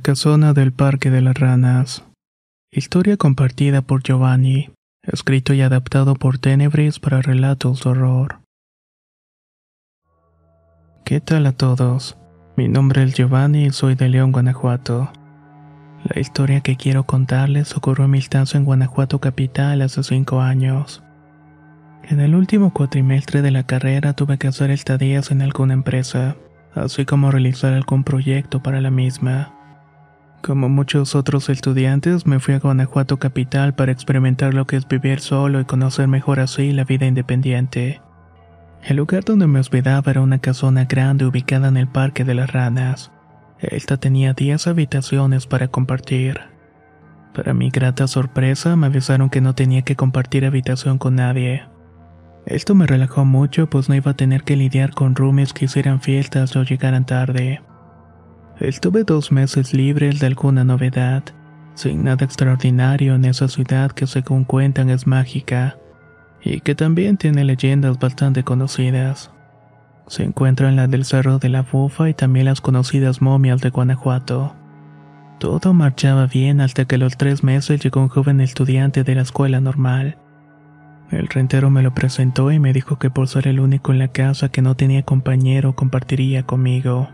Casona del Parque de las Ranas. Historia compartida por Giovanni, escrito y adaptado por Tenebris para relatos de horror. ¿Qué tal a todos? Mi nombre es Giovanni y soy de León, Guanajuato. La historia que quiero contarles ocurrió en mi estancia en Guanajuato capital hace cinco años. En el último cuatrimestre de la carrera tuve que hacer estadías en alguna empresa, así como realizar algún proyecto para la misma. Como muchos otros estudiantes, me fui a Guanajuato Capital para experimentar lo que es vivir solo y conocer mejor así la vida independiente. El lugar donde me hospedaba era una casona grande ubicada en el Parque de las Ranas. Esta tenía 10 habitaciones para compartir. Para mi grata sorpresa, me avisaron que no tenía que compartir habitación con nadie. Esto me relajó mucho, pues no iba a tener que lidiar con roomies que hicieran fiestas o llegaran tarde. Estuve dos meses libres de alguna novedad, sin nada extraordinario en esa ciudad que según cuentan es mágica, y que también tiene leyendas bastante conocidas. Se encuentra en la del Cerro de la Bufa y también las conocidas momias de Guanajuato. Todo marchaba bien hasta que a los tres meses llegó un joven estudiante de la escuela normal. El rentero me lo presentó y me dijo que por ser el único en la casa que no tenía compañero compartiría conmigo.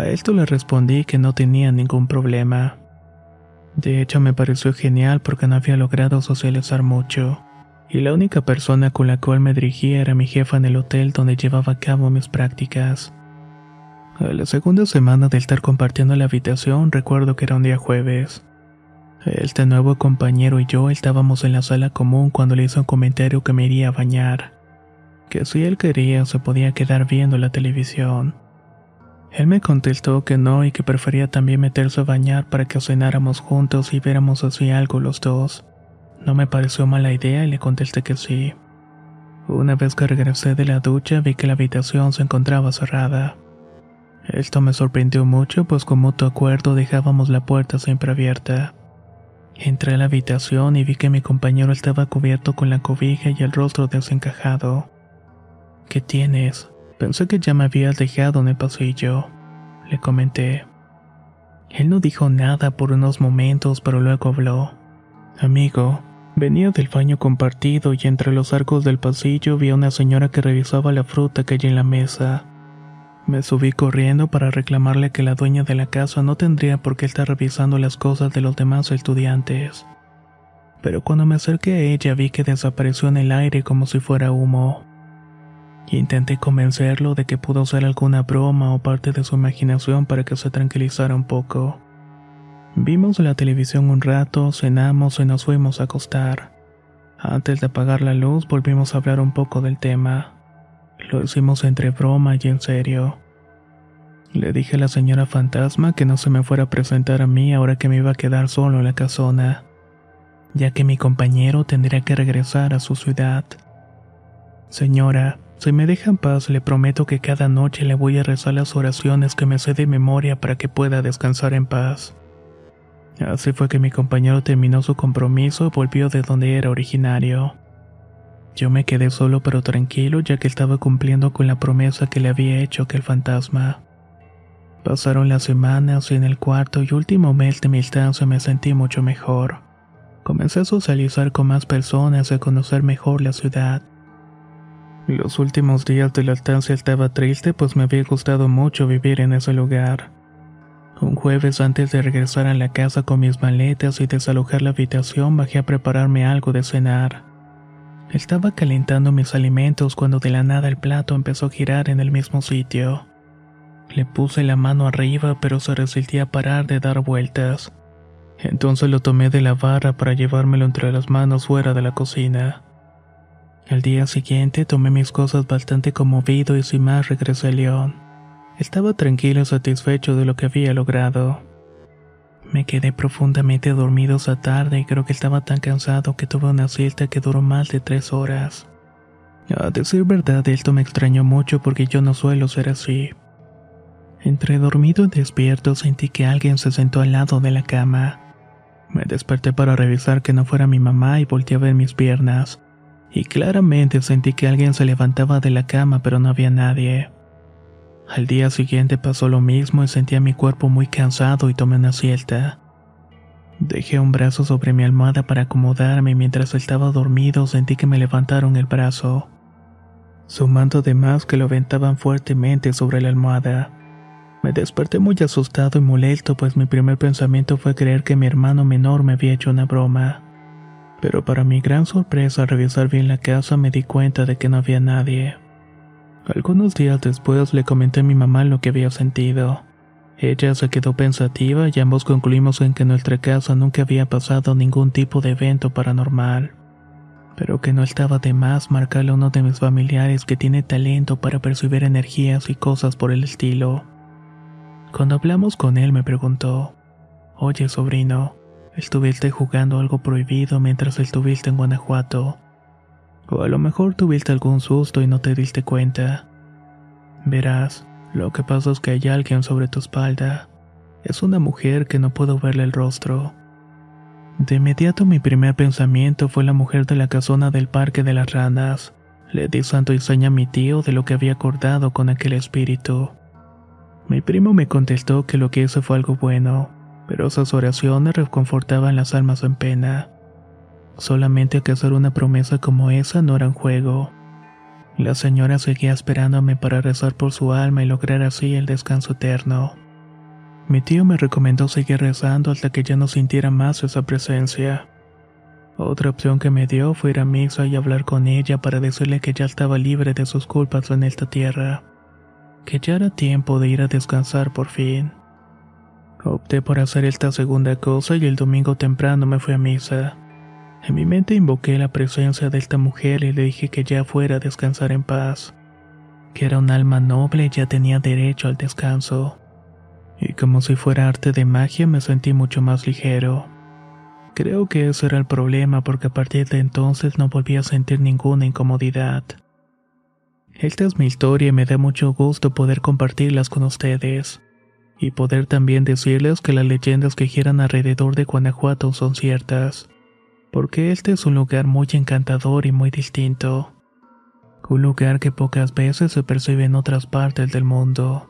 A esto le respondí que no tenía ningún problema. De hecho me pareció genial porque no había logrado socializar mucho, y la única persona con la cual me dirigía era mi jefa en el hotel donde llevaba a cabo mis prácticas. A la segunda semana de estar compartiendo la habitación recuerdo que era un día jueves. Este nuevo compañero y yo estábamos en la sala común cuando le hizo un comentario que me iría a bañar, que si él quería se podía quedar viendo la televisión. Él me contestó que no y que prefería también meterse a bañar para que cenáramos juntos y viéramos así algo los dos. No me pareció mala idea y le contesté que sí. Una vez que regresé de la ducha vi que la habitación se encontraba cerrada. Esto me sorprendió mucho pues con mutuo acuerdo dejábamos la puerta siempre abierta. Entré a la habitación y vi que mi compañero estaba cubierto con la cobija y el rostro desencajado. ¿Qué tienes? Pensé que ya me habías dejado en el pasillo. Le comenté. Él no dijo nada por unos momentos, pero luego habló. Amigo, venía del baño compartido y entre los arcos del pasillo vi a una señora que revisaba la fruta que hay en la mesa. Me subí corriendo para reclamarle que la dueña de la casa no tendría por qué estar revisando las cosas de los demás estudiantes. Pero cuando me acerqué a ella vi que desapareció en el aire como si fuera humo. Intenté convencerlo de que pudo ser alguna broma o parte de su imaginación para que se tranquilizara un poco. Vimos la televisión un rato, cenamos y nos fuimos a acostar. Antes de apagar la luz volvimos a hablar un poco del tema. Lo hicimos entre broma y en serio. Le dije a la señora fantasma que no se me fuera a presentar a mí ahora que me iba a quedar solo en la casona, ya que mi compañero tendría que regresar a su ciudad. Señora, si me deja en paz, le prometo que cada noche le voy a rezar las oraciones que me sé de memoria para que pueda descansar en paz. Así fue que mi compañero terminó su compromiso y volvió de donde era originario. Yo me quedé solo pero tranquilo ya que estaba cumpliendo con la promesa que le había hecho que el fantasma. Pasaron las semanas y en el cuarto y último mes de mi estancia me sentí mucho mejor. Comencé a socializar con más personas y a conocer mejor la ciudad. Los últimos días de la estancia estaba triste pues me había gustado mucho vivir en ese lugar. Un jueves antes de regresar a la casa con mis maletas y desalojar la habitación bajé a prepararme algo de cenar. Estaba calentando mis alimentos cuando de la nada el plato empezó a girar en el mismo sitio. Le puse la mano arriba pero se resistía a parar de dar vueltas. Entonces lo tomé de la barra para llevármelo entre las manos fuera de la cocina. Al día siguiente tomé mis cosas bastante conmovido y sin más regresé a León. Estaba tranquilo y satisfecho de lo que había logrado. Me quedé profundamente dormido esa tarde y creo que estaba tan cansado que tuve una siesta que duró más de tres horas. A decir verdad, esto me extrañó mucho porque yo no suelo ser así. Entre dormido y despierto sentí que alguien se sentó al lado de la cama. Me desperté para revisar que no fuera mi mamá y volteé a ver mis piernas. Y claramente sentí que alguien se levantaba de la cama pero no había nadie. Al día siguiente pasó lo mismo y sentía mi cuerpo muy cansado y tomé una siesta. Dejé un brazo sobre mi almohada para acomodarme y mientras estaba dormido sentí que me levantaron el brazo, sumando además que lo aventaban fuertemente sobre la almohada. Me desperté muy asustado y molesto pues mi primer pensamiento fue creer que mi hermano menor me había hecho una broma. Pero para mi gran sorpresa al revisar bien la casa me di cuenta de que no había nadie. Algunos días después le comenté a mi mamá lo que había sentido. Ella se quedó pensativa y ambos concluimos en que en nuestra casa nunca había pasado ningún tipo de evento paranormal. Pero que no estaba de más marcarle a uno de mis familiares que tiene talento para percibir energías y cosas por el estilo. Cuando hablamos con él me preguntó, Oye sobrino, ¿estuviste jugando algo prohibido mientras estuviste en Guanajuato? O a lo mejor tuviste algún susto y no te diste cuenta. Verás, lo que pasa es que hay alguien sobre tu espalda. Es una mujer que no puedo verle el rostro. De inmediato mi primer pensamiento fue la mujer de la casona del Parque de las Ranas. Le di santo y seña a mi tío de lo que había acordado con aquel espíritu. Mi primo me contestó que lo que hice fue algo bueno, pero esas oraciones reconfortaban las almas en pena. Solamente que hacer una promesa como esa no era un juego. La señora seguía esperándome para rezar por su alma y lograr así el descanso eterno. Mi tío me recomendó seguir rezando hasta que ya no sintiera más esa presencia. Otra opción que me dio fue ir a misa y hablar con ella para decirle que ya estaba libre de sus culpas en esta tierra, que ya era tiempo de ir a descansar por fin. Opté por hacer esta segunda cosa y el domingo temprano me fui a misa. En mi mente invoqué la presencia de esta mujer y le dije que ya fuera a descansar en paz, que era un alma noble y ya tenía derecho al descanso. Y como si fuera arte de magia me sentí mucho más ligero. Creo que ese era el problema porque a partir de entonces no volví a sentir ninguna incomodidad. Esta es mi historia y me da mucho gusto poder compartirlas con ustedes. Y poder también decirles que las leyendas que giran alrededor de Guanajuato son ciertas porque este es un lugar muy encantador y muy distinto. Un lugar que pocas veces se percibe en otras partes del mundo.